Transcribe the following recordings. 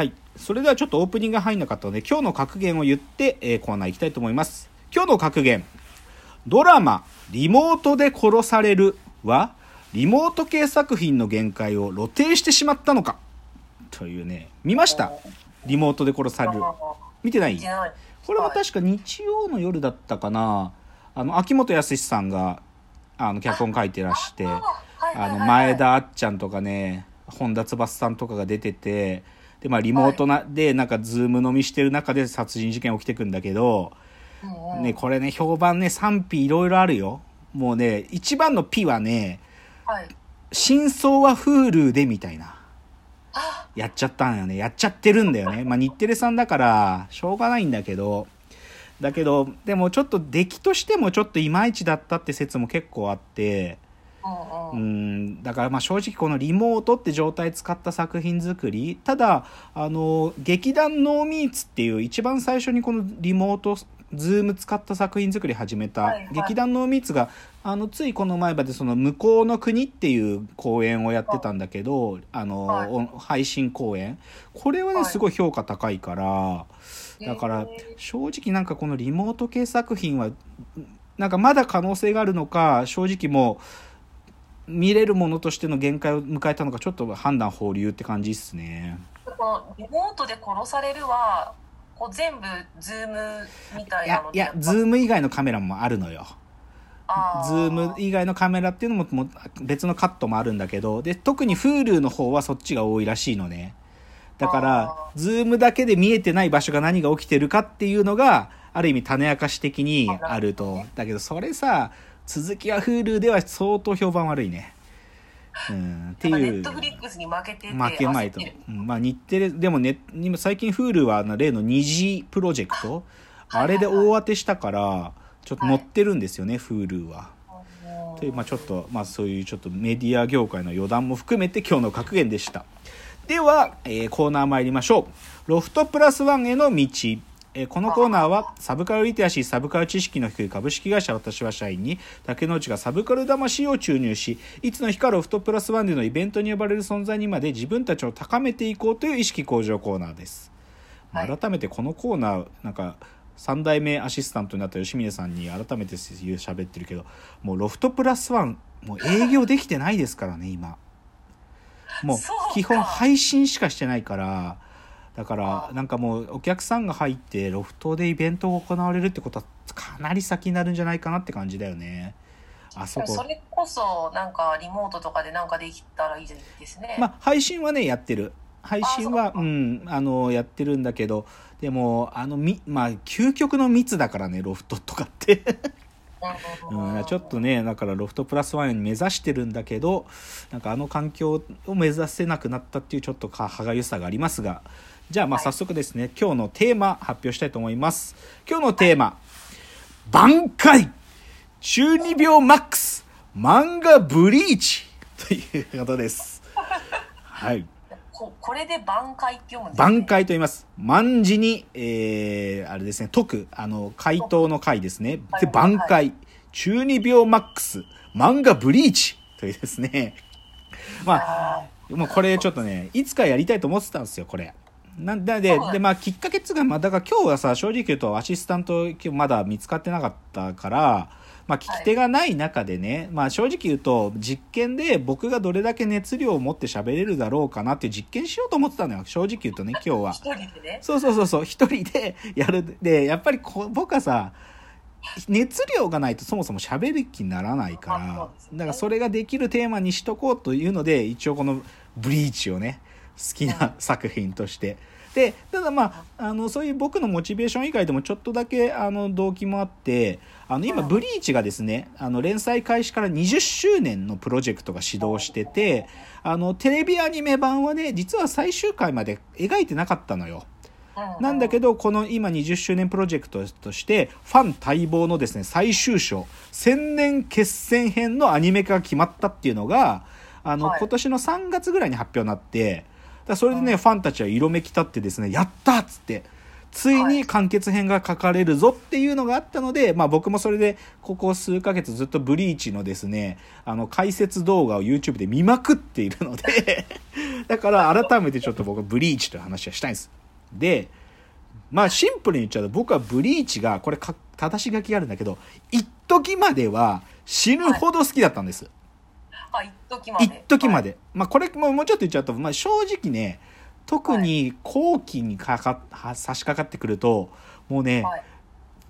はい。それではちょっとオープニングが入んなかったので、今日の格言を言って、えーコーナー行きたいと思います。今日の格言。ドラマ、リモートで殺されるは、リモート系作品の限界を露呈してしまったのかというね、見ました？リモートで殺される。見てない？これは確か日曜の夜だったかな。あの、秋元康さんが、あの、脚本書いてらして、あの前田あっちゃんとかね本田翼さんとかが出ててでまあリモートな、でなんかズーム飲みしてる中で殺人事件起きてくんだけど、ねこれね評判ね賛否いろいろあるよ。もうね一番の P はねはい。真相は Hulu でみたいな。あ。やっちゃったんよね。やっちゃってるんだよね。まあ日テレさんだからしょうがないんだけど。だけどでもちょっと出来としてもちょっといまいちだったって説も結構あってうんだからまあ正直このリモートって状態使った作品作りただあの劇団ノーミーツっていう一番最初にこのリモートズーム使った作品作り始めた、はいはい。劇団ノーミーツがあのついこの前までその向こうの国っていう公演をやってたんだけどあの、はい。お配信公演。これはねはい。すごい評価高いからだから正直なんかこのリモート系作品はなんかまだ可能性があるのか正直もう見れるものとしての限界を迎えたのかちょっと判断保留って感じっすね。このリモートで殺されるはこう全部ズームみたいいなのいやズーム以外のカメラもあるのよ。あズーム以外のカメラっていうのも別のカットもあるんだけどで特に Hulu の方はそっちが多いらしいのね。だからあズームだけで見えてない場所が何が起きてるかっていうのがある意味種明かし的にあるとだけどそれさ続きは Hulu では相当評判悪いね。うん、っていう。ネットフリックスに負けてて負けまいと。まあ日テレでもね今最近 Hulu は例の二次プロジェクト。あれで大当てしたからちょっと載ってるんですよね、Hulu は。うんというまあちょっとまあそういうちょっとメディア業界の余談も含めて今日の格言でした。では、えーコーナー参りましょう。ロフトプラスワンへの道えーこのコーナーはサブカルリテラシーサブカル知識の低い株式会社私は社員に竹之内がサブカル魂を注入しいつの日かロフトプラスワンでのイベントに呼ばれる存在にまで自分たちを高めていこうという意識向上コーナーです、まあはい。改めてこのコーナーなんか3代目アシスタントになった吉峰さんに改めて言う喋ってるけどもうロフトプラスワンもう営業できてないですからね今。もう 基本配信しかしてないからだからなんかもうお客さんが入ってロフトでイベントが行われるってことはかなり先になるんじゃないかなって感じだよね。あそこ。それこそなんかリモートとかでなんかできたらいいですね、まあ配信はねやってる。配信はうんあのやってるんだけどでもあのみまあ究極の密だからねロフトとかって。うん、ちょっとねだからロフトプラスワンに目指してるんだけどなんかあの環境を目指せなくなったっていうちょっとか歯がゆさがありますがじゃあまあはい。早速ですね、今日のテーマ発表したいと思います。今日のテーマ「挽回。中二病マックス。漫画ブリーチ」ということです。はい。ここれで挽回って読むんです、ね、挽回と言います。万字に、えー、あれですね、解く、あの、回答の回ですね。で、はいはい挽回、中二病マックス、漫画ブリーチ。というですね。まあ、あもうこれちょっとね、いつかやりたいと思ってたんですよ、これ。なんで、ででまあ、きっかけっつうか、まあ、だから今日はさ、正直言うとアシスタント今日まだ見つかってなかったから、まあ、聞き手がない中でね、まあ、正直言うと、実験で僕がどれだけ熱量を持って喋れるだろうかなっていう実験しようと思ってたのよ、正直言うとね、今日は。ー。一人でね。そうそうそうそう、一人でやる。で、やっぱりこ僕はさ、熱量がないとそもそも喋る気にならないかまあら、だからそれができるテーマにしとこうというので、一応このブリーチをね、好きな作品として。で、ただまあ、あの、そういう僕のモチベーション以外でもちょっとだけ、あの、動機もあって、あの、今、うんブリーチがですね、あの、連載開始から20周年のプロジェクトが始動してて、あの、テレビアニメ版はね、実は最終回まで描いてなかったのよ。なんだけどど、この今20周年プロジェクトとして、ファン待望のですね、最終章、千年決戦編のアニメ化が決まったっていうのが、あの、はい今年の3月ぐらいに発表になって、だそれでね、うんファンたちは色めき立ってですね、やったっつって、ついに完結編が書かれるぞっていうのがあったので、まあ僕もそれでここ数ヶ月ずっとブリーチのですね、あの解説動画を YouTube で見まくっているので だから改めてちょっと僕はブリーチという話はしたいんです。で、まあシンプルに言っちゃうと僕はブリーチが、これか正し書きがあるんだけど、一時までは死ぬほど好きだったんです。あ一時まで一時まで。はいまあこれももうちょっと言っちゃうと、まあ正直ね、特に後期にかかは差し掛かってくると、もうね、はい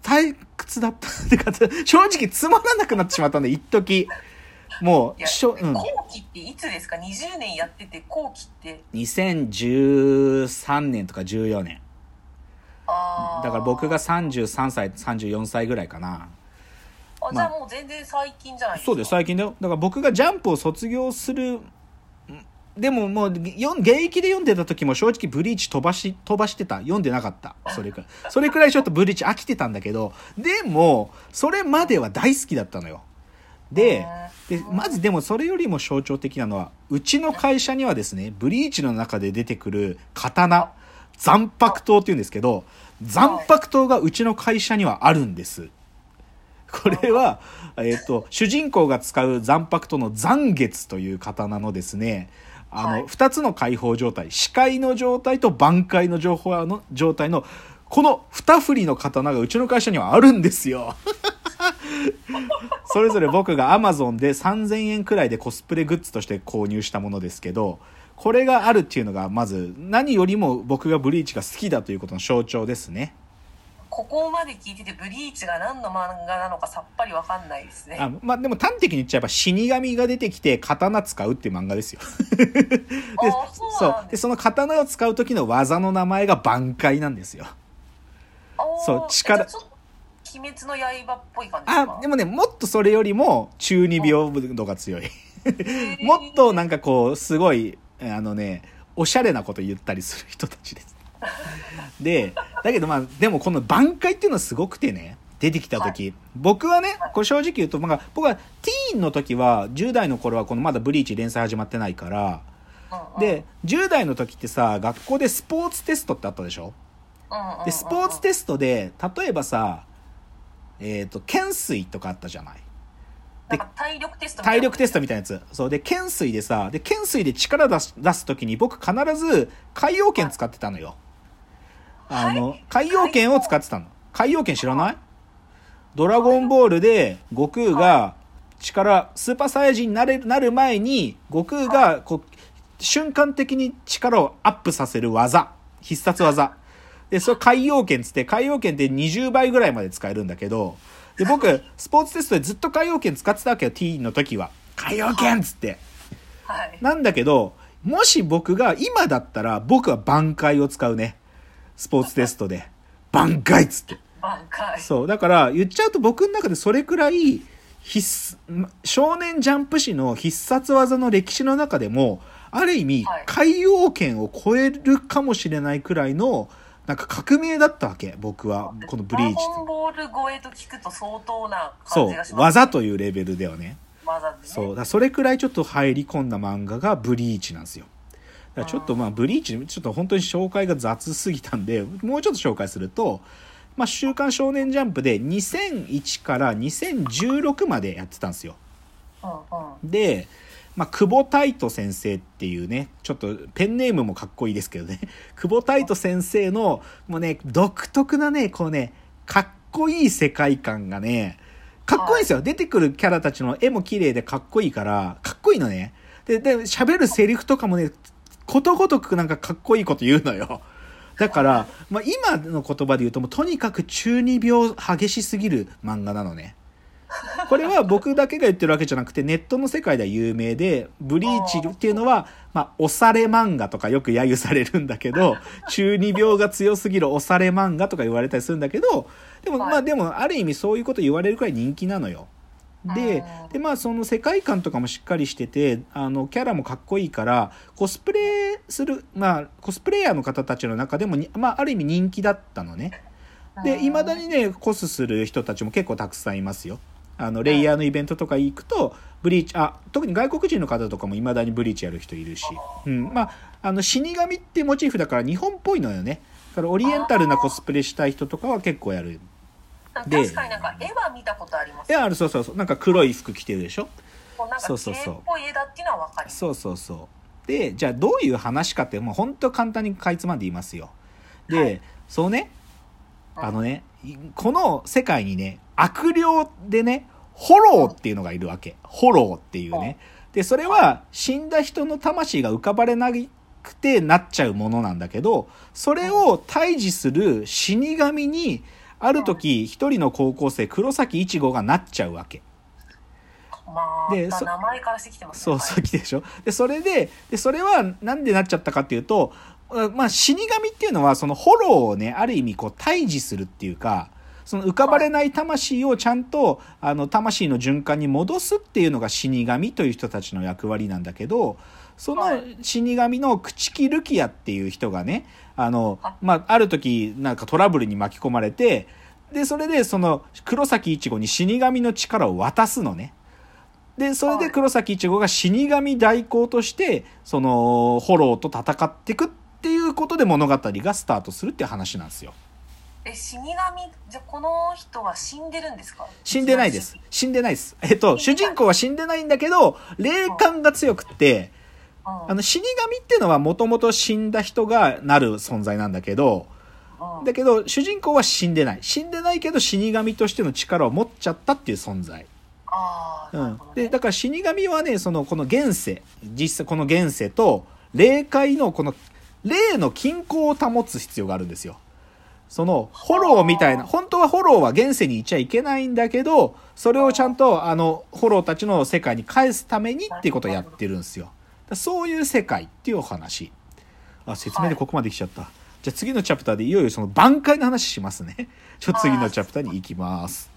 退屈だったってか、正直つまらなくなってしまったんで、一時も、いうやしょ、うん。後期っていつですか？20年やってて後期って2013年とか14年。だから僕が33歳、34歳ぐらいかな。あじゃあもう全然最近じゃないですか？そうです、最近だよ。だから僕がジャンプを卒業する、んでももう、現役で読んでた時も正直ブリーチ飛ばし、飛ばしてた。読んでなかった。それくらい。それくらいちょっとブリーチ飽きてたんだけど、でも、それまでは大好きだったのよ。で、で、まずでもそれよりも象徴的なのは、うちの会社にはですね、ブリーチの中で出てくる刀、残白刀って言うんですけど、残白刀がうちの会社にはあるんです。これは、えっ、と、主人公が使う残白刀の残月という刀のですね、あの、はい二つの解放状態、視界の状態と挽回の情報の状態の、この二振りの刀がうちの会社にはあるんですよ。それぞれ僕が Amazon で3000円くらいでコスプレグッズとして購入したものですけど、これがあるっていうのがまず何よりも僕がブリーチが好きだということの象徴ですね。ここまで聞いててブリーチが何の漫画なのかさっぱりわかんないですねあまあでも端的に言っちゃえば死神が出てきて刀使うっていう漫画ですよ。であそうですうでその刀を使う時の技の名前が挽回なんですよ。そう力鬼滅の刃っぽい感じですか？あでもねもっとそれよりも中二病度が強い。もっとなんかこうすごいあのねおしゃれなこと言ったりする人たちです。でだけどまあでもこの挽回っていうのはすごくてね出てきた時、僕はねこれ正直言うと、まあ、僕はティーンの時は10代の頃はこのまだブリーチ連載始まってないから。で10代の時ってさ学校でスポーツテストってあったでしょ？でスポーツテストで例えばさえっ、と懸垂とかあったじゃない？なんか体力テストみたいな体力テストみたいなやつ。そう。で、懸垂でさ、で、懸垂で力出す、出すときに僕必ず海洋拳使ってたのよ。あの、海洋拳を使ってたの。海洋拳知らない？ドラゴンボールで悟空が力、スーパーサイヤ人になれる、なる前に、悟空がこう、瞬間的に力をアップさせる技。必殺技。で、それ海洋拳つって、海洋拳って20倍ぐらいまで使えるんだけど、で、僕、スポーツテストでずっと海洋拳使ってたわけ？よ、T の時は。海洋拳っつって。はいなんだけど、もし僕が、今だったら僕は挽回を使うね。スポーツテストで。挽回っつって。挽回そう。だから、言っちゃうと僕の中でそれくらい、必須、少年ジャンプ誌の必殺技の歴史の中でも、ある意味はい、海洋圏を超えるかもしれないくらいの、なんか革命だったわけ、僕は。このブリーチボール超えと聞くと相当なそう感じがします技というレベルではね技でねそうだそれくらいちょっと入り込んだ漫画がブリーチなんですよだからちょっとまあブリーチちょっと本当に紹介が雑すぎたんでもうちょっと紹介すると「まあ、週刊少年ジャンプ」で2001から2016までやってたんですよ。で、まあ、久保太斗先生っていうねちょっとペンネームもかっこいいですけどね。久保太斗先生のもうね独特なねこうねかっこいい世界観がねかっこいいんですよ。出てくるキャラたちの絵も綺麗でかっこいいからかっこいいのね。でで喋るセリフとかもねことごとくなんかかっこいいこと言うのよ。だから、まあ、今の言葉で言うともうとにかく中二病激しすぎる漫画なのね。これは僕だけが言ってるわけじゃなくてネットの世界では有名でブリーチっていうのはまあ、押され漫画とかよく揶揄されるんだけど中二病が強すぎる押され漫画とか言われたりするんだけどでもはい。まあでもある意味そういうこと言われるくらい人気なのよ。でうんでまあその世界観とかもしっかりしててあのキャラもかっこいいからコスプレするまあコスプレイヤーの方たちの中でもに、まあ、ある意味人気だったのね。でいまだにねコスする人たちも結構たくさんいますよ。あのレイヤーのイベントとか行くとブリーチあ特に外国人の方とかもいまだにブリーチやる人いるし、うん、まああの死神ってモチーフだから日本っぽいのよね。からオリエンタルなコスプレしたい人とかは結構やるで確かになんか絵は見たことあります。いやあるそうそうそう。なんか黒い服着てるでしょ？そうそうそう。系っぽい絵だっていうのは分かります。そうそうそう。でじゃあどういう話かってもう本当簡単にかいつまんで言いますよ。で、はい。そうね。うん。あのねいこの世界にね悪霊でねホローっていうのがいるわけ。ホローっていうね。でそれは死んだ人の魂が浮かばれなくてなっちゃうものなんだけどそれを退治する死神にある時一人の高校生黒崎一護がなっちゃうわけ。まあで名前からしてきてますねそうそう来てでしょでそれででそれはなんでなっちゃったかっていうとあまあ死神っていうのはそのホローをねある意味こう退治するっていうかその浮かばれない魂をちゃんとあの魂の循環に戻すっていうのが死神という人たちの役割なんだけどそのはい。死神の朽木ルキアっていう人がねあのあ、まあ、ある時なんかトラブルに巻き込まれてでそれでその黒崎一護に死神の力を渡すのね。でそれで黒崎一護が死神代行としてそのホローと戦っていくっていうことで物語がスタートするっていう話なんですよ。え死神じゃあこの人は死んでるんですか？死んでないです。死んでないです。えっと主人公は死んでないんだけど霊感が強くってうんあの死神っていうのはもともと死んだ人がなる存在なんだけどうん。だけど主人公は死んでない。死んでないけど死神としての力を持っちゃったっていう存在。うん。でだから死神はねそのこの現世実際この現世と霊界のこの霊の均衡を保つ必要があるんですよ。そのホローみたいな本当はホローは現世にいちゃいけないんだけどそれをちゃんとあのホローたちの世界に返すためにっていうことをやってるんですよそういう世界っていうお話。あ説明でここまで来ちゃった、じゃあ次のチャプターでいよいよその挽回の話しますね。ちょっと次のチャプターに行きます